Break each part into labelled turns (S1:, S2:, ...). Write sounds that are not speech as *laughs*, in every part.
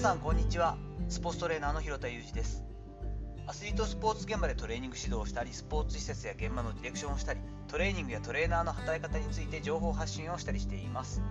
S1: さんこんにちは。スポーツトレーナーの広田裕二です。アスリートスポーツ現場でトレーニング指導をしたりスポーツ施設や現場のディレクションをしたりトレーニングやトレーナーの働き方について情報発信をしたりしています、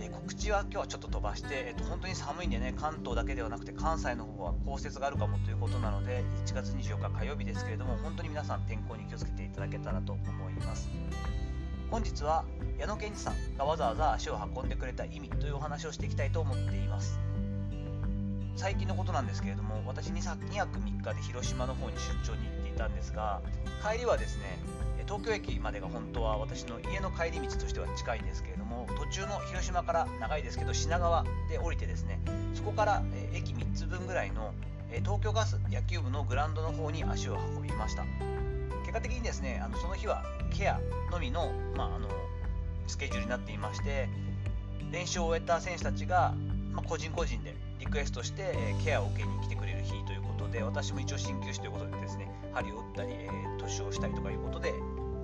S1: えー、告知は今日はちょっと飛ばして、えーと、本当に寒いんでね関東だけではなくて関西の方は降雪があるかもということなので1月24日火曜日ですけれども本当に皆さん天候に気をつけていただけたらと思います。本日は矢野健二さんがわざわざ足を運んでくれた意味というお話をしていきたいと思っています。最近のことなんですけれども私 2, 2泊3日で広島の方に出張に行っていたんですが帰りはですね東京駅までが本当は私の家の帰り道としては近いんですけれども途中の広島から長いですけど品川で降りてですねそこから駅3つ分ぐらいの東京ガス野球部のグラウンドの方に足を運びました。結果的にですねあのその日はケアのみの,、まあ、あのスケジュールになっていまして練習を終えた選手たちが、個人個人でリクエストして、えケアを受けに来てくれる日ということで私も一応鍼灸師ということでですね針を打ったり、えー、年をしたりとかいうことで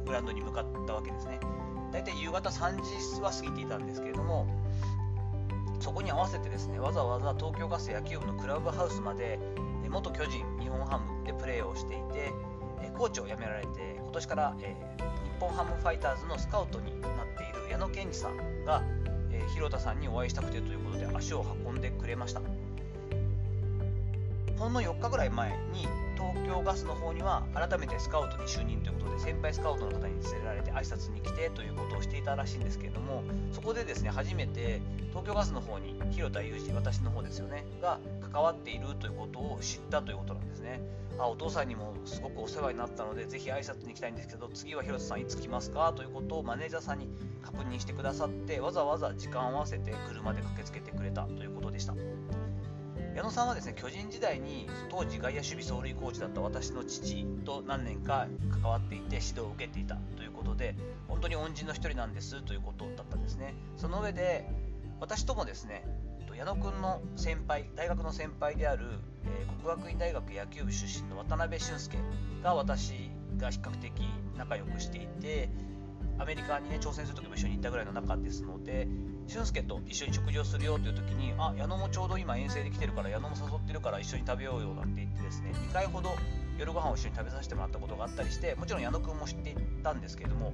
S1: グラウンドに向かったわけですね。大体夕方3時は過ぎていたんですけれどもそこに合わせてですねわざわざ東京ガス野球部のクラブハウスまで元巨人日本ハムでプレーをしていてコーチを辞められて今年から、えー、日本ハムファイターズのスカウトになっている矢野健二さんが、広田さんにお会いしたくてということで足を運んでくれました。ほんの4日ぐらい前に東京ガスの方には改めてスカウトに就任ということで先輩スカウトの方に連れられて挨拶に来てということをしていたらしいんですけれどもそこでですね初めて東京ガスの方に広田裕二私の方ですよねが関わっているということを知ったということなんですね。あお父さんにもすごくお世話になったのでぜひ挨拶に行きたいんですけど次は広田さんいつ来ますかということをマネージャーさんに確認してくださってわざわざ時間を合わせて車で駆けつけてくれたということでした。矢野さんはですね巨人時代に当時外野守備走塁コーチだった私の父と何年か関わっていて指導を受けていたということで本当に恩人の一人なんですということだったんですね。その上で私ともですね矢野君の先輩大学の先輩である、えー、国学院大学野球部出身の渡辺俊介が私が比較的仲良くしていてアメリカにね挑戦する時も一緒に行ったぐらいの仲ですので俊介と一緒に食事をするよという時にあ矢野もちょうど今遠征で来てるから矢野も誘ってるから一緒に食べようよなんて言ってですね2回ほど夜ご飯を一緒に食べさせてもらったことがあったりしてもちろん矢野くんも知っていたんですけれども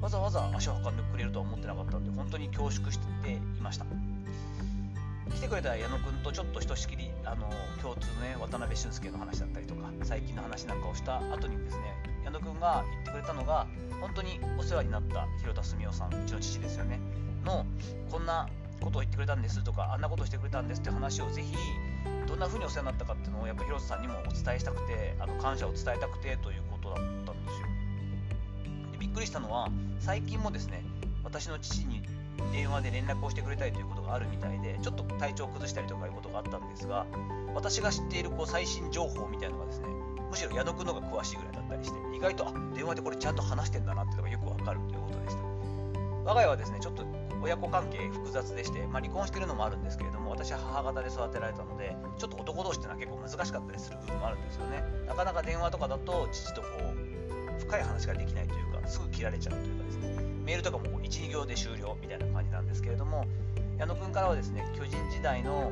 S1: わざわざ足を運んでくれるとは思ってなかったんで本当に恐縮していました。来てくれた矢野くんとちょっとひとしきりあの共通のね渡辺俊介の話だったりとか最近の話なんかをした後にですね矢野くんが言ってくれたのが本当にお世話になった広田澄夫さんうちの父ですよね。のこんなことを言ってくれたんですとかあんなことをしてくれたんですって話をぜひどんな風にお世話になったかっていうのをやっぱ広田さんにもお伝えしたくてあの感謝を伝えたくてということだったんですよ。でびっくりしたのは最近もですね私の父に電話で連絡をしてくれたりということがあるみたいでちょっと体調を崩したりとかいうことがあったんですが私が知っているこう最新情報みたいなのがですねむしろ矢野くんの方が詳しいぐらいだったりして意外とあ電話でこれちゃんと話してんだなってのがよくわかるということでした。我が家はですねちょっと親子関係複雑でして、まあ、離婚してるのもあるんですけれども私は母方で育てられたのでちょっと男同士っていうのは結構難しかったりする部分もあるんですよね。なかなか電話とかだと父とこう深い話ができないというかすぐ切られちゃうというかですね。メールとかも12行で終了みたいな感じなんですけれども矢野君からはですね巨人時代の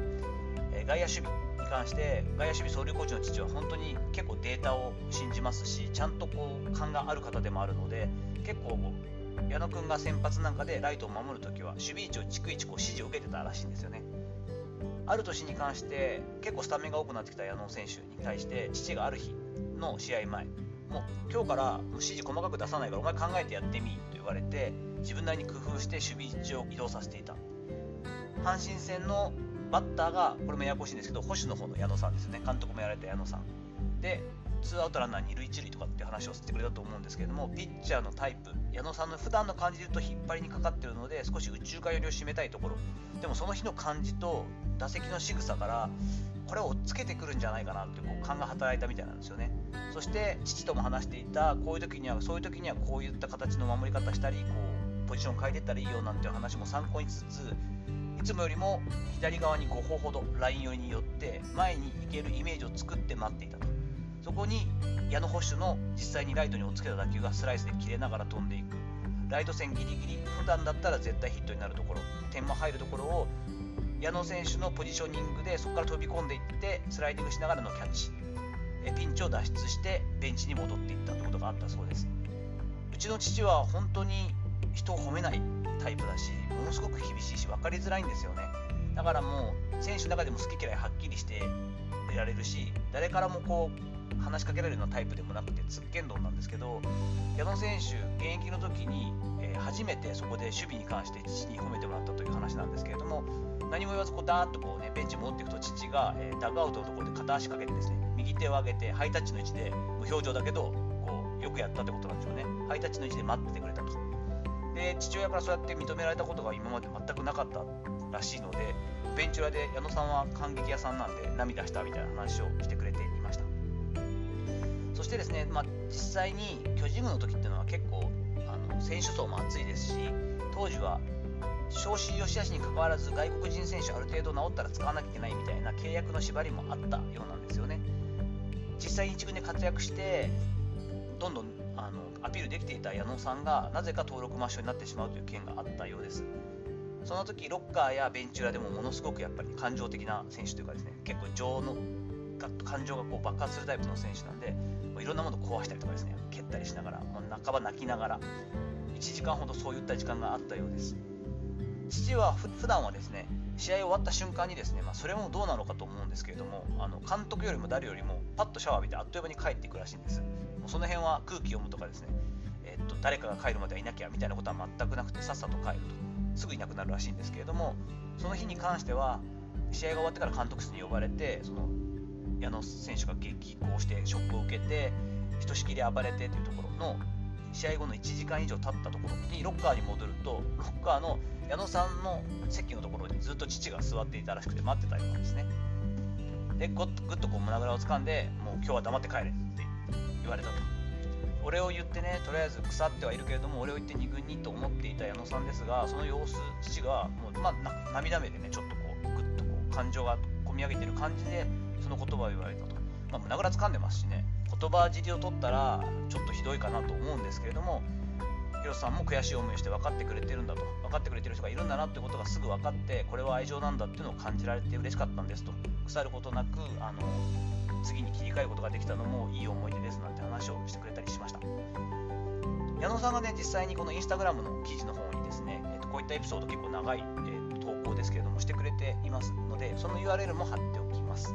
S1: 外野守備関して外野守備総流コーチの父は本当に結構データを信じますしちゃんとこう勘がある方でもあるので結構矢野君が先発なんかでライトを守るときは守備位置を逐一こう指示を受けてたらしいんですよね。ある年に関して結構スタメンが多くなってきた矢野選手に対して父がある日の試合前もう今日から指示細かく出さないからお前考えてやってみと言われて自分なりに工夫して守備位置を移動させていた。阪神戦のバッターがこれもややこしいんですけど保守の方の矢野さんですね。監督もやられた矢野さん。でツーアウトランナー2塁1塁とかって話をしてくれたと思うんですけれどもピッチャーのタイプ矢野さんの普段の感じで言うと引っ張りにかかってるので少し宇宙間寄りを締めたいところ。でもその日の感じと打席の仕草からこれを追っつけてくるんじゃないかなってこう勘が働いたみたいなんですよね。そして父とも話していたこういう時にはそういう時にはこういった形の守り方したりこうポジション変えていったらいいよなんていう話も参考にしつついつもよりも左側に5歩ほどライン寄りに寄って前に行けるイメージを作って待っていたと。そこに矢野捕手の実際にライトに追っつけた打球がスライスで切れながら飛んでいく。ライト線ギリギリ普段だったら絶対ヒットになるところ点も入るところを矢野選手のポジショニングでそこから飛び込んでいってスライディングしながらのキャッチ。ピンチを脱出してベンチに戻っていったということがあったそうです。うちの父は本当に人を褒めない。タイプだしものすごく厳しいし分かりづらいんですよね。だからもう選手の中でも好き嫌いはっきりしていられるし誰からもこう話しかけられるようなタイプでもなくてつっけんどんなんですけど矢野選手現役の時に、えー、初めてそこで守備に関して父に褒めてもらったという話なんですけれども何も言わずこうダーッとこう、ね、ベンチに戻っていくと父が、えー、ダグアウトのところで片足かけてですね右手を上げてハイタッチの位置で無表情だけどこうよくやったってことなんでしょうね。ハイタッチの位置で待っててくれたと。で父親からそうやって認められたことが今まで全くなかったらしいのでベンチ裏で矢野さんは感激屋さんなんで涙したみたいな話をしてくれていました。そしてですね、まあ、実際に巨人軍の時っていうのは結構あの選手層も厚いですし当時は招集良し悪しにかかわらず外国人選手ある程度治ったら使わなきゃいけないみたいな契約の縛りもあったようなんですよね。実際に1軍で活躍してどんどんあのアピールできていた矢野さんがなぜか登録抹消になってしまうという件があったようです。その時ロッカーやベンチ裏でもものすごくやっぱり感情的な選手というかですね結構情の感情がこう爆発するタイプの選手なんでいろんなものを壊したりとかですね蹴ったりしながら、まあ、半ば泣きながら1時間ほどそういった時間があったようです。父は普段はですね試合終わった瞬間にですね、まあ、それもどうなのかと思うんですけれどもあの監督よりも誰よりもパッとシャワー浴びてあっという間に帰っていくらしいんです。もうその辺は空気読むとかですね、え、っと誰かが帰るまではいなきゃみたいなことは全くなくてさっさと帰ると。すぐいなくなるらしいんですけれどもその日に関しては試合が終わってから監督室に呼ばれてその矢野選手が激高してショックを受けてひとしきり暴れてというところの試合後の1時間以上経ったところにロッカーに戻るとロッカーの矢野さんの席のところにずっと父が座っていたらしくて待ってたようなんですね。でぐっとこう胸ぐらを掴んでもう今日は黙って帰れって言われたと。俺を言ってねとりあえず腐ってはいるけれども俺を言って2軍にと思っていた矢野さんですがその様子父がもう、まあ、涙目でねちょっとこうグッとこう感情が込み上げてる感じでその言葉を言われたと、まあ、胸ぐら掴んでますしね言葉尻を取ったらちょっとひどいかなと思うんですけれども広瀬さんも悔しい思いをして分かってくれてるんだと分かってくれてる人がいるんだなってことがすぐ分かってこれは愛情なんだっていうのを感じられて嬉しかったんですと腐ることなくあの次に切り替えることができたのもいい思い出ですなんて話をしてくれたりしました。矢野さんがね実際にこのインスタグラムの記事の方にですね、えー、とこういったエピソード結構長い、えー、投稿ですけれどもしてくれていますのでその URL も貼っておきます。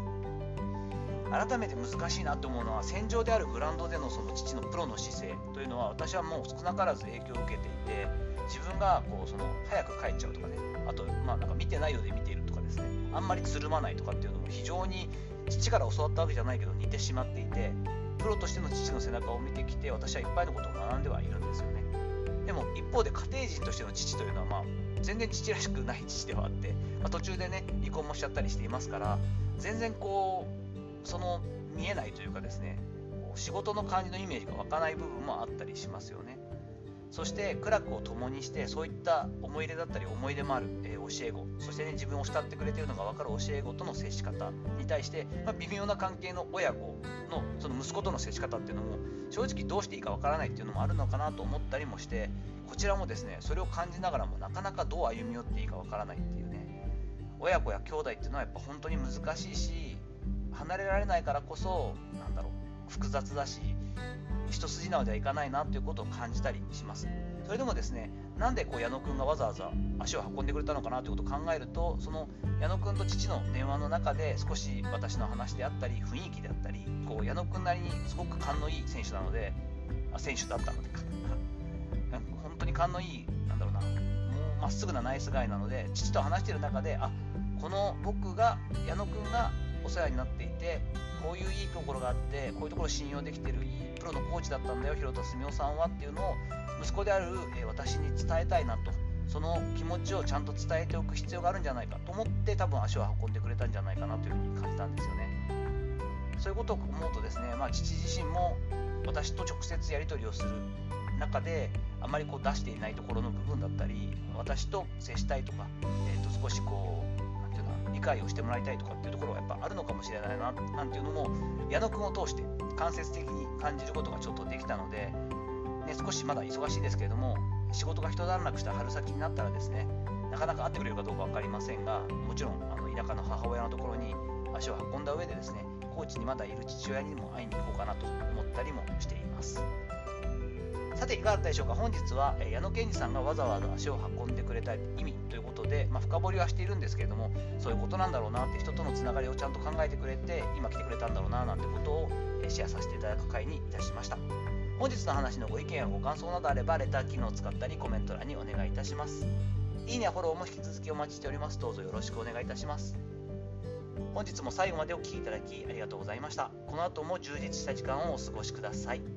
S1: 改めて難しいなと思うのは戦場であるグラウンドでのその父のプロの姿勢というのは私はもう少なからず影響を受けていて自分がこうその早く帰っちゃうとかねあとまあなんか見てないようで見ているとかですねあんまりつるまないとかっていうのも非常に父から教わったわけじゃないけど似てしまっていてプロとしての父の背中を見てきて私はいっぱいのことを学んではいるんですよね。でも一方で家庭人としての父というのはまあ全然父らしくない父ではあって、まあ、途中でね離婚もしちゃったりしていますから全然こうその見えないというかですね仕事の感じのイメージが湧かない部分もあったりしますよね。そして苦楽を共にしてそういった思い入れだったり思い出もある、えー、教え子。そして、ね、自分を慕ってくれているのが分かる教え子との接し方に対して、まあ、微妙な関係の親子のその息子との接し方っていうのも正直どうしていいか分からないっていうのもあるのかなと思ったりもしてこちらもですねそれを感じながらもなかなかどう歩み寄っていいか分からないっていうね。親子や兄弟っていうのはやっぱ本当に難しいし離れられないからこそなんだろう複雑だし一筋縄ではいかないなということを感じたりします。それでもですねなんでこう矢野くんがわざわざ足を運んでくれたのかなということを考えるとその矢野くんと父の電話の中で少し私の話であったり雰囲気であったりこう矢野くんなりにすごく勘のいい選手なのであ選手だったので *laughs* 本当に勘のいいなんだろうなもうまっすぐなナイスガイなので父と話している中であこの僕が矢野くんがお世話になっていてこういういいところがあってこういうところ信用できてるいいプロのコーチだったんだよ広田澄夫さんはっていうのを息子である、え私に伝えたいなと。その気持ちをちゃんと伝えておく必要があるんじゃないかと。思って多分足を運んでくれたんじゃないかなというふうに感じたんですよね。そういうことを思うとですね、まあ、父自身も私と直接やり取りをする中であまりこう出していないところの部分だったり私と接したいとか、えー、と少しこう理解をしてもらいたいとかっていうところがやっぱあるのかもしれないななんていうのも矢野くんを通して間接的に感じることがちょっとできたので、ね、少しまだ忙しいですけれども仕事が一段落した春先になったらですねなかなか会ってくれるかどうか分かりませんがもちろんあの田舎の母親のところに足を運んだ上でですね高知にまだいる父親にも会いに行こうかなと思ったりもしています。さていかがだったでしょうか？本日は矢野健二さんがわざわざ足を運んでくれた意味ということで、まあ、深掘りはしているんですけれどもそういうことなんだろうなって人とのつながりをちゃんと考えてくれて今来てくれたんだろうななんてことをシェアさせていただく回にいたしました。本日の話のご意見やご感想などあればレター機能を使ったりコメント欄にお願いいたします。いいねやフォローも引き続きお待ちしております。どうぞよろしくお願いいたします。本日も最後までお聴きいただきありがとうございました。この後も充実した時間をお過ごしください。